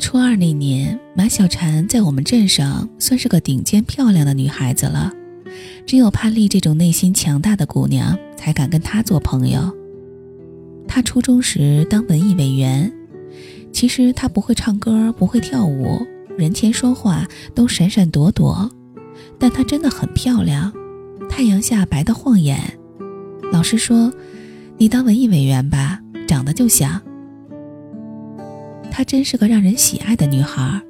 初二那年，马小婵在我们镇上算是个顶尖漂亮的女孩子了，只有潘丽这种内心强大的姑娘才敢跟她做朋友。她初中时当文艺委员，其实她不会唱歌，不会跳舞，人前说话都闪闪躲躲，但她真的很漂亮，太阳下白得晃眼。老师说：“你当文艺委员吧，长得就像。”她真是个让人喜爱的女孩，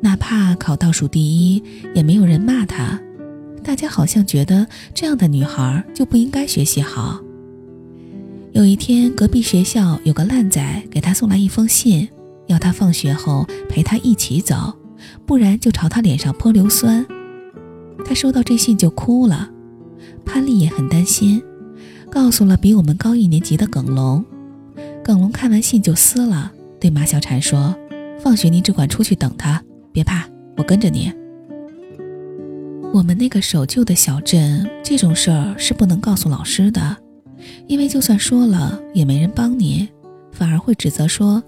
哪怕考倒数第一，也没有人骂她。大家好像觉得这样的女孩就不应该学习好。有一天，隔壁学校有个烂仔给她送来一封信，要她放学后陪他一起走，不然就朝他脸上泼硫酸。她收到这信就哭了，潘丽也很担心，告诉了比我们高一年级的耿龙。耿龙看完信就撕了。对马小婵说：“放学你只管出去等他，别怕，我跟着你。”我们那个守旧的小镇，这种事儿是不能告诉老师的，因为就算说了也没人帮你，反而会指责说：“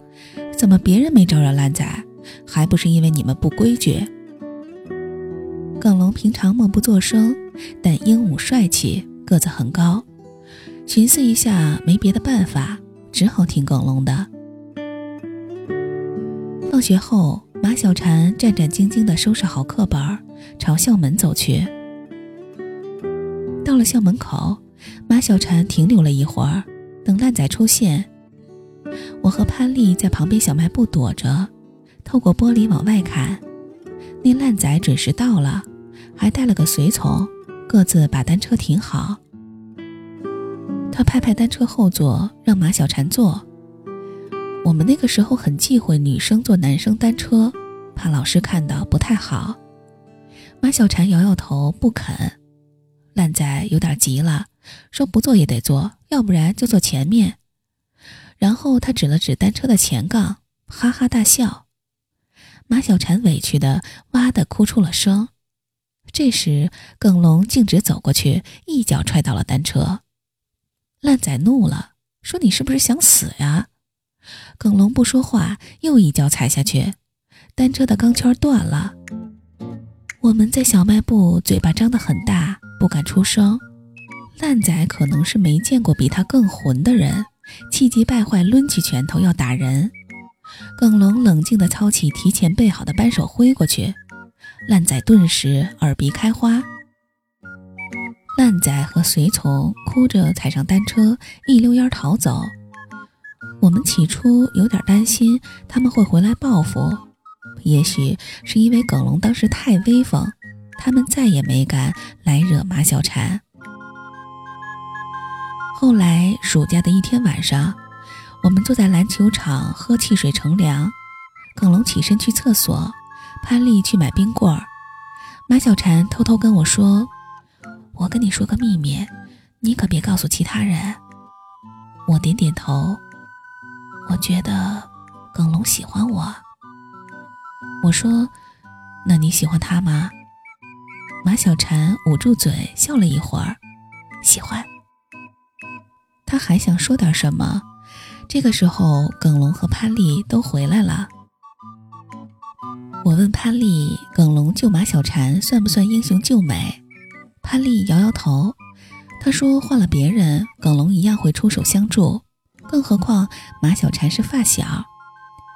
怎么别人没招惹烂仔，还不是因为你们不规矩？”耿龙平常默不作声，但英武帅气，个子很高。寻思一下，没别的办法，只好听耿龙的。放学后，马小婵战战兢兢地收拾好课本，朝校门走去。到了校门口，马小婵停留了一会儿，等烂仔出现。我和潘丽在旁边小卖部躲着，透过玻璃往外看。那烂仔准时到了，还带了个随从，各自把单车停好。他拍拍单车后座，让马小婵坐。我们那个时候很忌讳女生坐男生单车，怕老师看到不太好。马小婵摇摇头不肯，烂仔有点急了，说不坐也得坐，要不然就坐前面。然后他指了指单车的前杠，哈哈大笑。马小婵委屈的哇的哭出了声。这时耿龙径直走过去，一脚踹倒了单车。烂仔怒了，说：“你是不是想死呀？”耿龙不说话，又一脚踩下去，单车的钢圈断了。我们在小卖部，嘴巴张得很大，不敢出声。烂仔可能是没见过比他更混的人，气急败坏，抡起拳头要打人。耿龙冷静地操起提前备好的扳手挥过去，烂仔顿时耳鼻开花。烂仔和随从哭着踩上单车，一溜烟逃走。我们起初有点担心他们会回来报复，也许是因为耿龙当时太威风，他们再也没敢来惹马小婵。后来暑假的一天晚上，我们坐在篮球场喝汽水乘凉，耿龙起身去厕所，潘丽去买冰棍，马小婵偷偷跟我说：“我跟你说个秘密，你可别告诉其他人。”我点点头。我觉得耿龙喜欢我。我说：“那你喜欢他吗？”马小婵捂住嘴笑了一会儿，喜欢。他还想说点什么，这个时候耿龙和潘丽都回来了。我问潘丽：“耿龙救马小婵算不算英雄救美？”潘丽摇摇头，她说：“换了别人，耿龙一样会出手相助。”更何况马小婵是发小，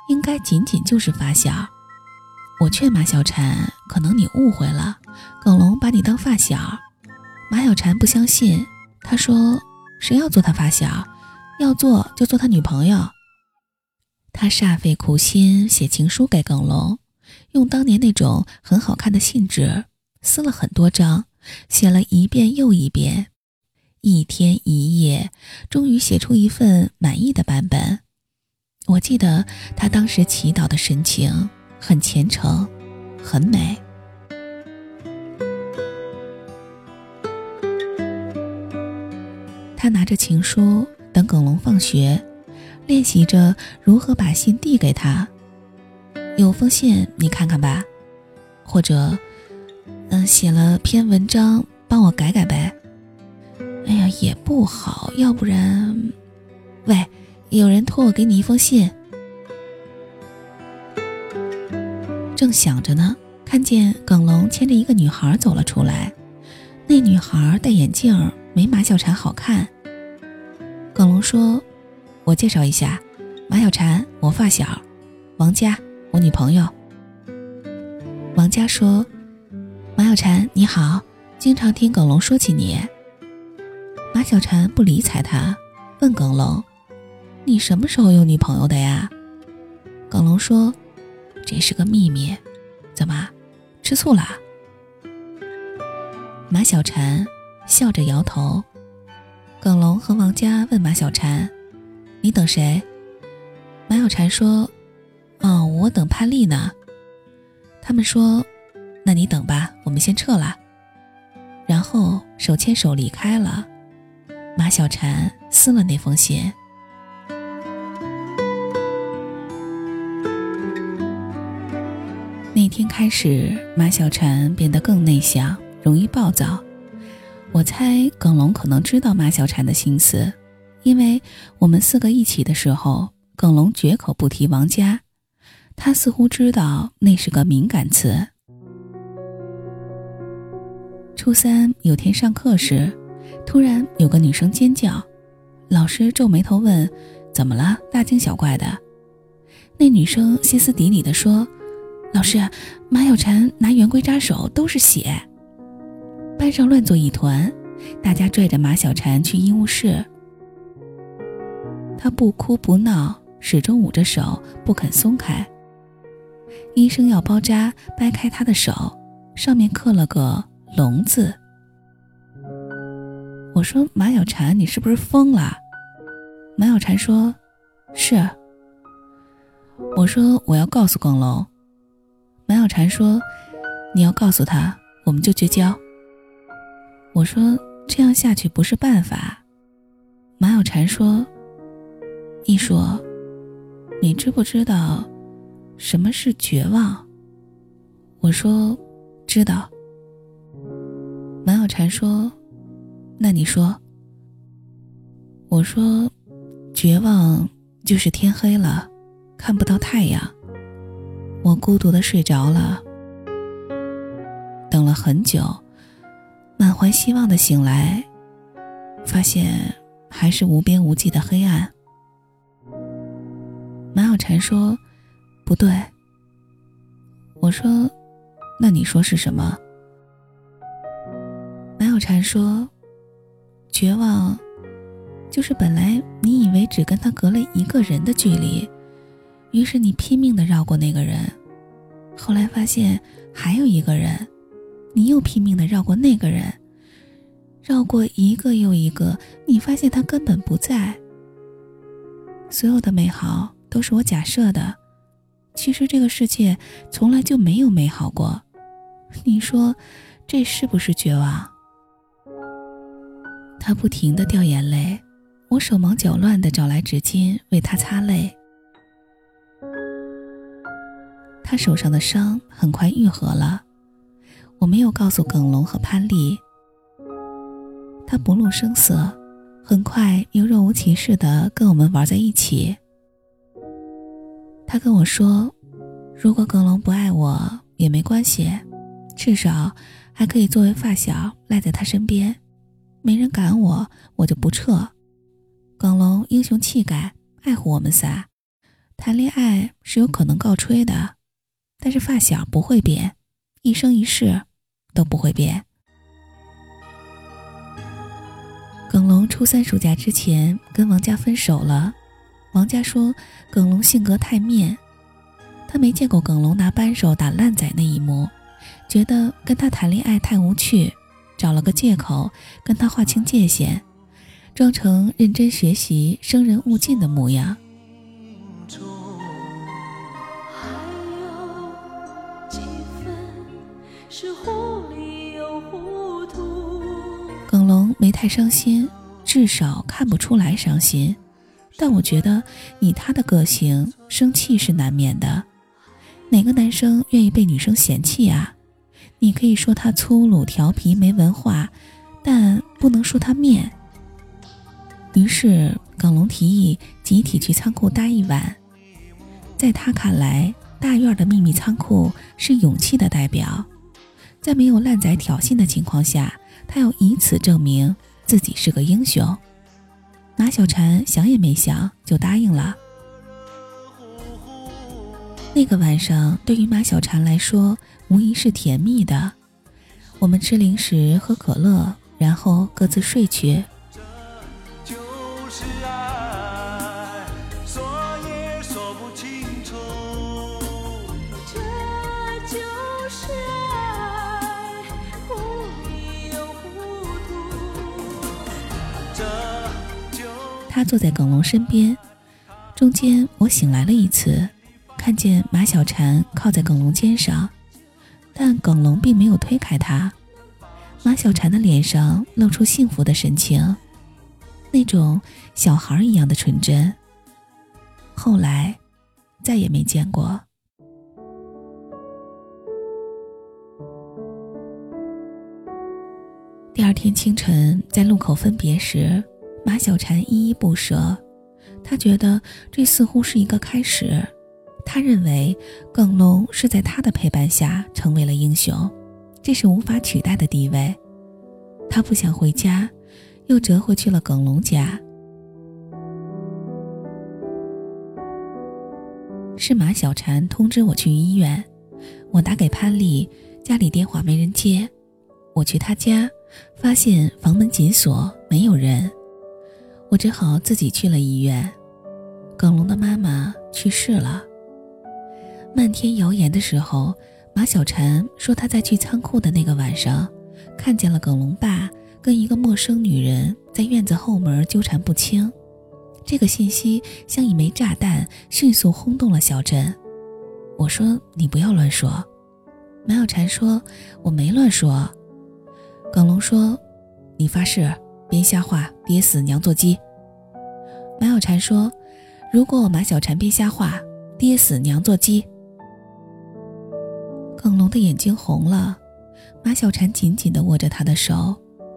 应该仅仅就是发小。我劝马小婵，可能你误会了，耿龙把你当发小。马小婵不相信，他说：“谁要做他发小？要做就做他女朋友。”他煞费苦心写情书给耿龙，用当年那种很好看的信纸，撕了很多张，写了一遍又一遍。一天一夜，终于写出一份满意的版本。我记得他当时祈祷的神情很虔诚，很美。他拿着情书等耿龙放学，练习着如何把信递给他。有封信，你看看吧，或者，嗯，写了篇文章，帮我改改呗。哎呀，也不好，要不然，喂，有人托我给你一封信。正想着呢，看见耿龙牵着一个女孩走了出来。那女孩戴眼镜，没马小婵好看。耿龙说：“我介绍一下，马小婵，我发小，王佳，我女朋友。”王佳说：“马小婵你好，经常听耿龙说起你。”马小婵不理睬他，问耿龙：“你什么时候有女朋友的呀？”耿龙说：“这是个秘密，怎么，吃醋了？”马小婵笑着摇头。耿龙和王佳问马小婵：“你等谁？”马小婵说：“哦，我等潘丽呢。”他们说：“那你等吧，我们先撤了。”然后手牵手离开了。马小婵撕了那封信。那天开始，马小婵变得更内向。容易暴躁，我猜耿龙可能知道马小婵的心思，因为我们四个一起的时候，耿龙绝口不提王佳，他似乎知道那是个敏感词。初三有天上课时，突然有个女生尖叫，老师皱眉头问：“怎么了？大惊小怪的。”那女生歇斯底里地说：“老师，马小婵拿圆规扎手，都是血。”班上乱作一团，大家拽着马小婵去医务室。她不哭不闹，始终捂着手不肯松开。医生要包扎，掰开她的手，上面刻了个“龙”字。我说：“马小婵，你是不是疯了？”马小婵说：“是。”我说：“我要告诉耿龙。”马小婵说：“你要告诉他，我们就绝交。”我说这样下去不是办法。马小婵说：“一说，你知不知道什么是绝望？”我说：“知道。”马小婵说：“那你说。”我说：“绝望就是天黑了，看不到太阳，我孤独的睡着了，等了很久。”满怀希望的醒来，发现还是无边无际的黑暗。马小婵说：“不对。”我说：“那你说是什么？”马小婵说：“绝望，就是本来你以为只跟他隔了一个人的距离，于是你拼命的绕过那个人，后来发现还有一个人。”你又拼命的绕过那个人，绕过一个又一个，你发现他根本不在。所有的美好都是我假设的，其实这个世界从来就没有美好过。你说，这是不是绝望？他不停的掉眼泪，我手忙脚乱的找来纸巾为他擦泪。他手上的伤很快愈合了。我没有告诉耿龙和潘丽，他不露声色，很快又若无其事的跟我们玩在一起。他跟我说：“如果耿龙不爱我也没关系，至少还可以作为发小赖在他身边，没人赶我，我就不撤。耿龙英雄气概，爱护我们仨，谈恋爱是有可能告吹的，但是发小不会变，一生一世。”都不会变。耿龙初三暑假之前跟王佳分手了，王佳说耿龙性格太面，他没见过耿龙拿扳手打烂仔那一幕，觉得跟他谈恋爱太无趣，找了个借口跟他划清界限，装成认真学习、生人勿近的模样。耿龙没太伤心，至少看不出来伤心。但我觉得以他的个性，生气是难免的。哪个男生愿意被女生嫌弃啊？你可以说他粗鲁、调皮、没文化，但不能说他面。于是耿龙提议集体去仓库待一晚。在他看来，大院的秘密仓库是勇气的代表，在没有烂仔挑衅的情况下，他要以此证明自己是个英雄。马小婵想也没想就答应了。那个晚上对于马小婵来说，无疑是甜蜜的。我们吃零食、喝可乐，然后各自睡去。他坐在耿龙身边，中间我醒来了一次，看见马小婵靠在耿龙肩上，但耿龙并没有推开他。马小婵的脸上露出幸福的神情，那种小孩一样的纯真。后来，再也没见过。第二天清晨，在路口分别时。马小婵依依不舍，他觉得这似乎是一个开始。他认为耿龙是在他的陪伴下成为了英雄，这是无法取代的地位。他不想回家，又折回去了耿龙家。是马小婵通知我去医院，我打给潘丽，家里电话没人接。我去他家，发现房门紧锁，没有人。我只好自己去了医院。耿龙的妈妈去世了。漫天谣言的时候，马小婵说她在去仓库的那个晚上，看见了耿龙爸跟一个陌生女人在院子后门纠缠不清。这个信息像一枚炸弹，迅速轰动了小镇。我说：“你不要乱说。”马小婵说：“我没乱说。”耿龙说：“你发誓。”别瞎话，爹死娘做鸡。马小婵说：“如果我马小婵别瞎话，爹死娘做鸡。”耿龙的眼睛红了，马小婵紧紧地握着他的手，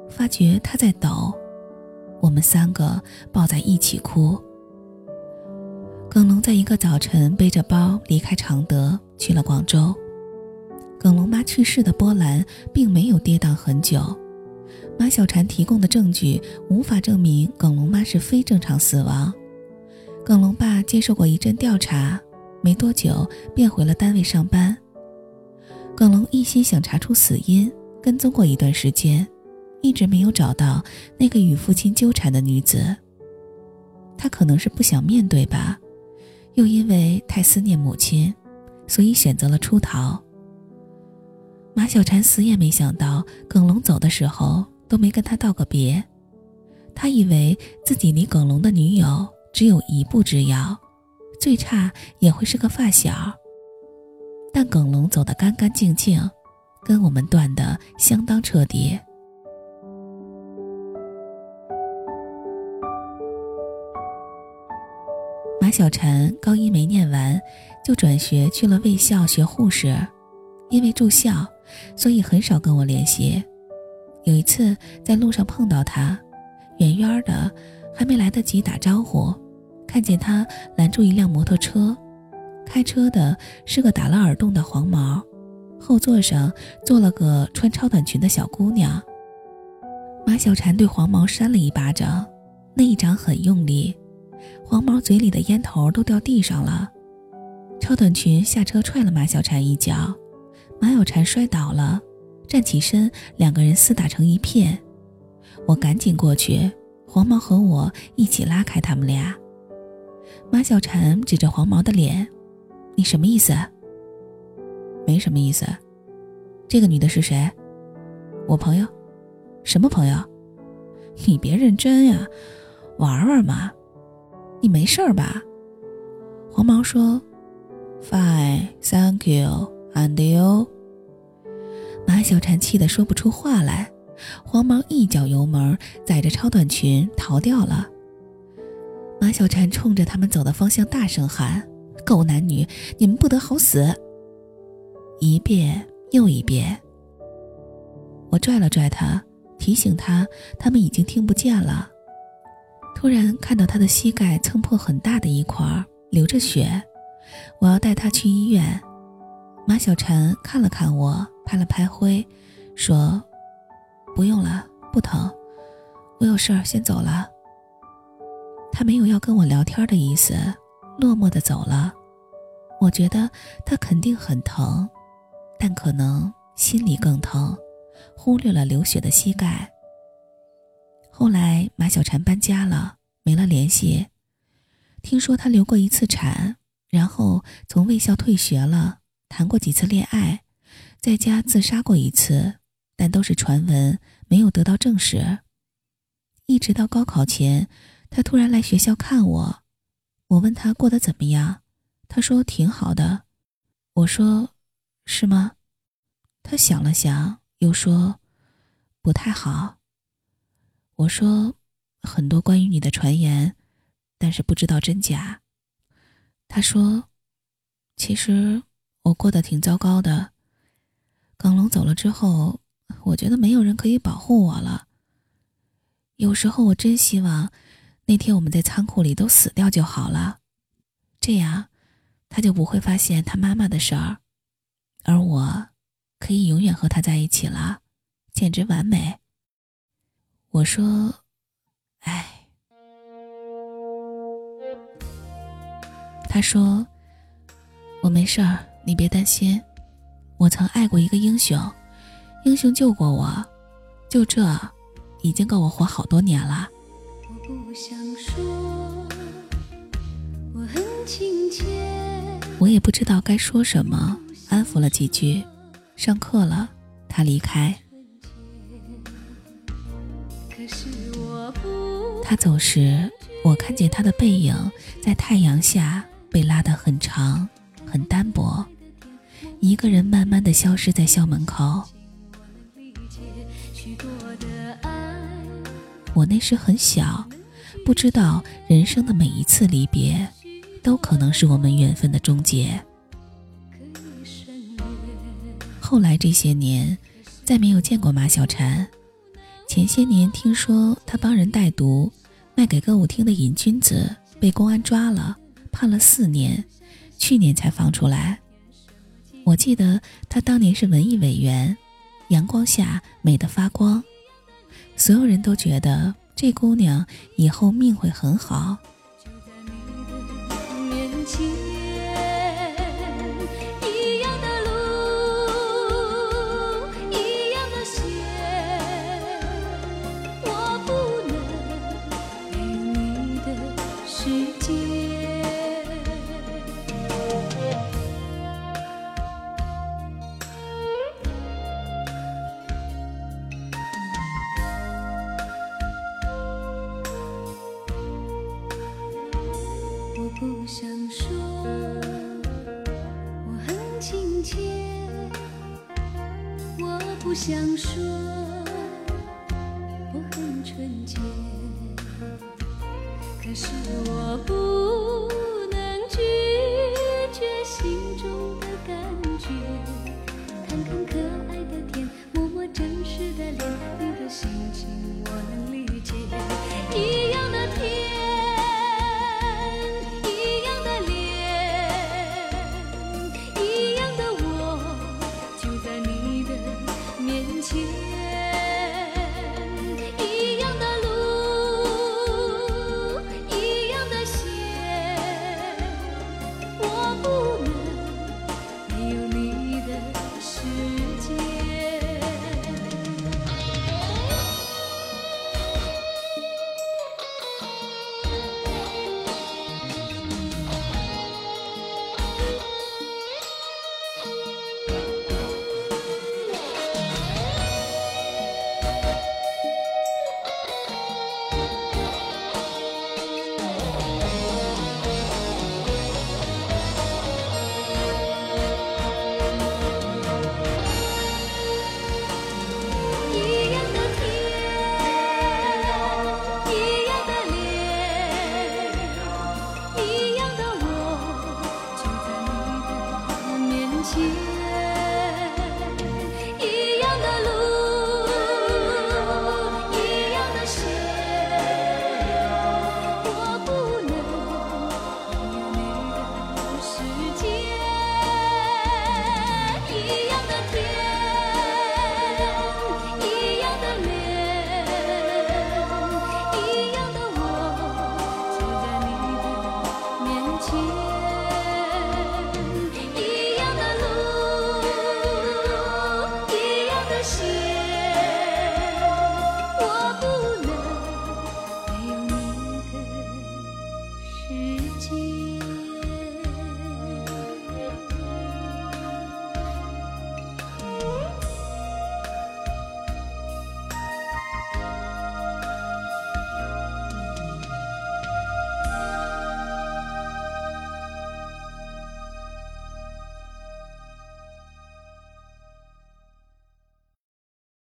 发觉他在抖。我们三个抱在一起哭。耿龙在一个早晨背着包离开常德，去了广州。耿龙妈去世的波澜并没有跌宕很久。马小婵提供的证据无法证明耿龙妈是非正常死亡。耿龙爸接受过一阵调查，没多久便回了单位上班。耿龙一心想查出死因，跟踪过一段时间，一直没有找到那个与父亲纠缠的女子。他可能是不想面对吧，又因为太思念母亲，所以选择了出逃。马小婵死也没想到，耿龙走的时候。都没跟他道个别，他以为自己离耿龙的女友只有一步之遥，最差也会是个发小。但耿龙走得干干净净，跟我们断得相当彻底。马小婵高一没念完，就转学去了卫校学护士，因为住校，所以很少跟我联系。有一次在路上碰到他，远远的，还没来得及打招呼，看见他拦住一辆摩托车，开车的是个打了耳洞的黄毛，后座上坐了个穿超短裙的小姑娘。马小婵对黄毛扇了一巴掌，那一掌很用力，黄毛嘴里的烟头都掉地上了。超短裙下车踹了马小婵一脚，马小婵摔倒了。站起身，两个人厮打成一片。我赶紧过去，黄毛和我一起拉开他们俩。马小婵指着黄毛的脸：“你什么意思？”“没什么意思。”“这个女的是谁？”“我朋友。”“什么朋友？”“你别认真呀，玩玩嘛。”“你没事儿吧？”黄毛说：“Fine, thank you, and you。”马小婵气得说不出话来，黄毛一脚油门，载着超短裙逃掉了。马小婵冲着他们走的方向大声喊：“狗男女，你们不得好死！”一遍又一遍。我拽了拽他，提醒他，他们已经听不见了。突然看到他的膝盖蹭破很大的一块，流着血，我要带他去医院。马小婵看了看我，拍了拍灰，说：“不用了，不疼。我有事儿，先走了。”他没有要跟我聊天的意思，落寞的走了。我觉得他肯定很疼，但可能心里更疼，忽略了流血的膝盖。后来马小婵搬家了，没了联系。听说她流过一次产，然后从卫校退学了，谈过几次恋爱，在家自杀过一次，但都是传闻，没有得到证实。一直到高考前，她突然来学校看我，我问他过得怎么样。他说挺好的，我说，是吗？他想了想，又说，不太好。我说，很多关于你的传言，但是不知道真假。他说，其实我过得挺糟糕的。耿龙走了之后，我觉得没有人可以保护我了。有时候我真希望，那天我们在仓库里都死掉就好了，这样。他就不会发现他妈妈的事儿，而我可以永远和他在一起了，简直完美。我说：“哎。”他说：“我没事儿，你别担心。我曾爱过一个英雄，英雄救过我，就这，已经够我活好多年了。”不想说，我很亲切。我也不知道该说什么，安抚了几句。上课了，他离开。他走时，我看见他的背影在太阳下被拉得很长，很单薄，一个人慢慢的消失在校门口。我那时很小，不知道人生的每一次离别。都可能是我们缘分的终结。后来这些年，再没有见过马小婵。前些年听说她帮人带毒，卖给歌舞厅的瘾君子被公安抓了，判了四年，去年才放出来。我记得她当年是文艺委员，阳光下美得发光，所有人都觉得这姑娘以后命会很好。切。我不想说，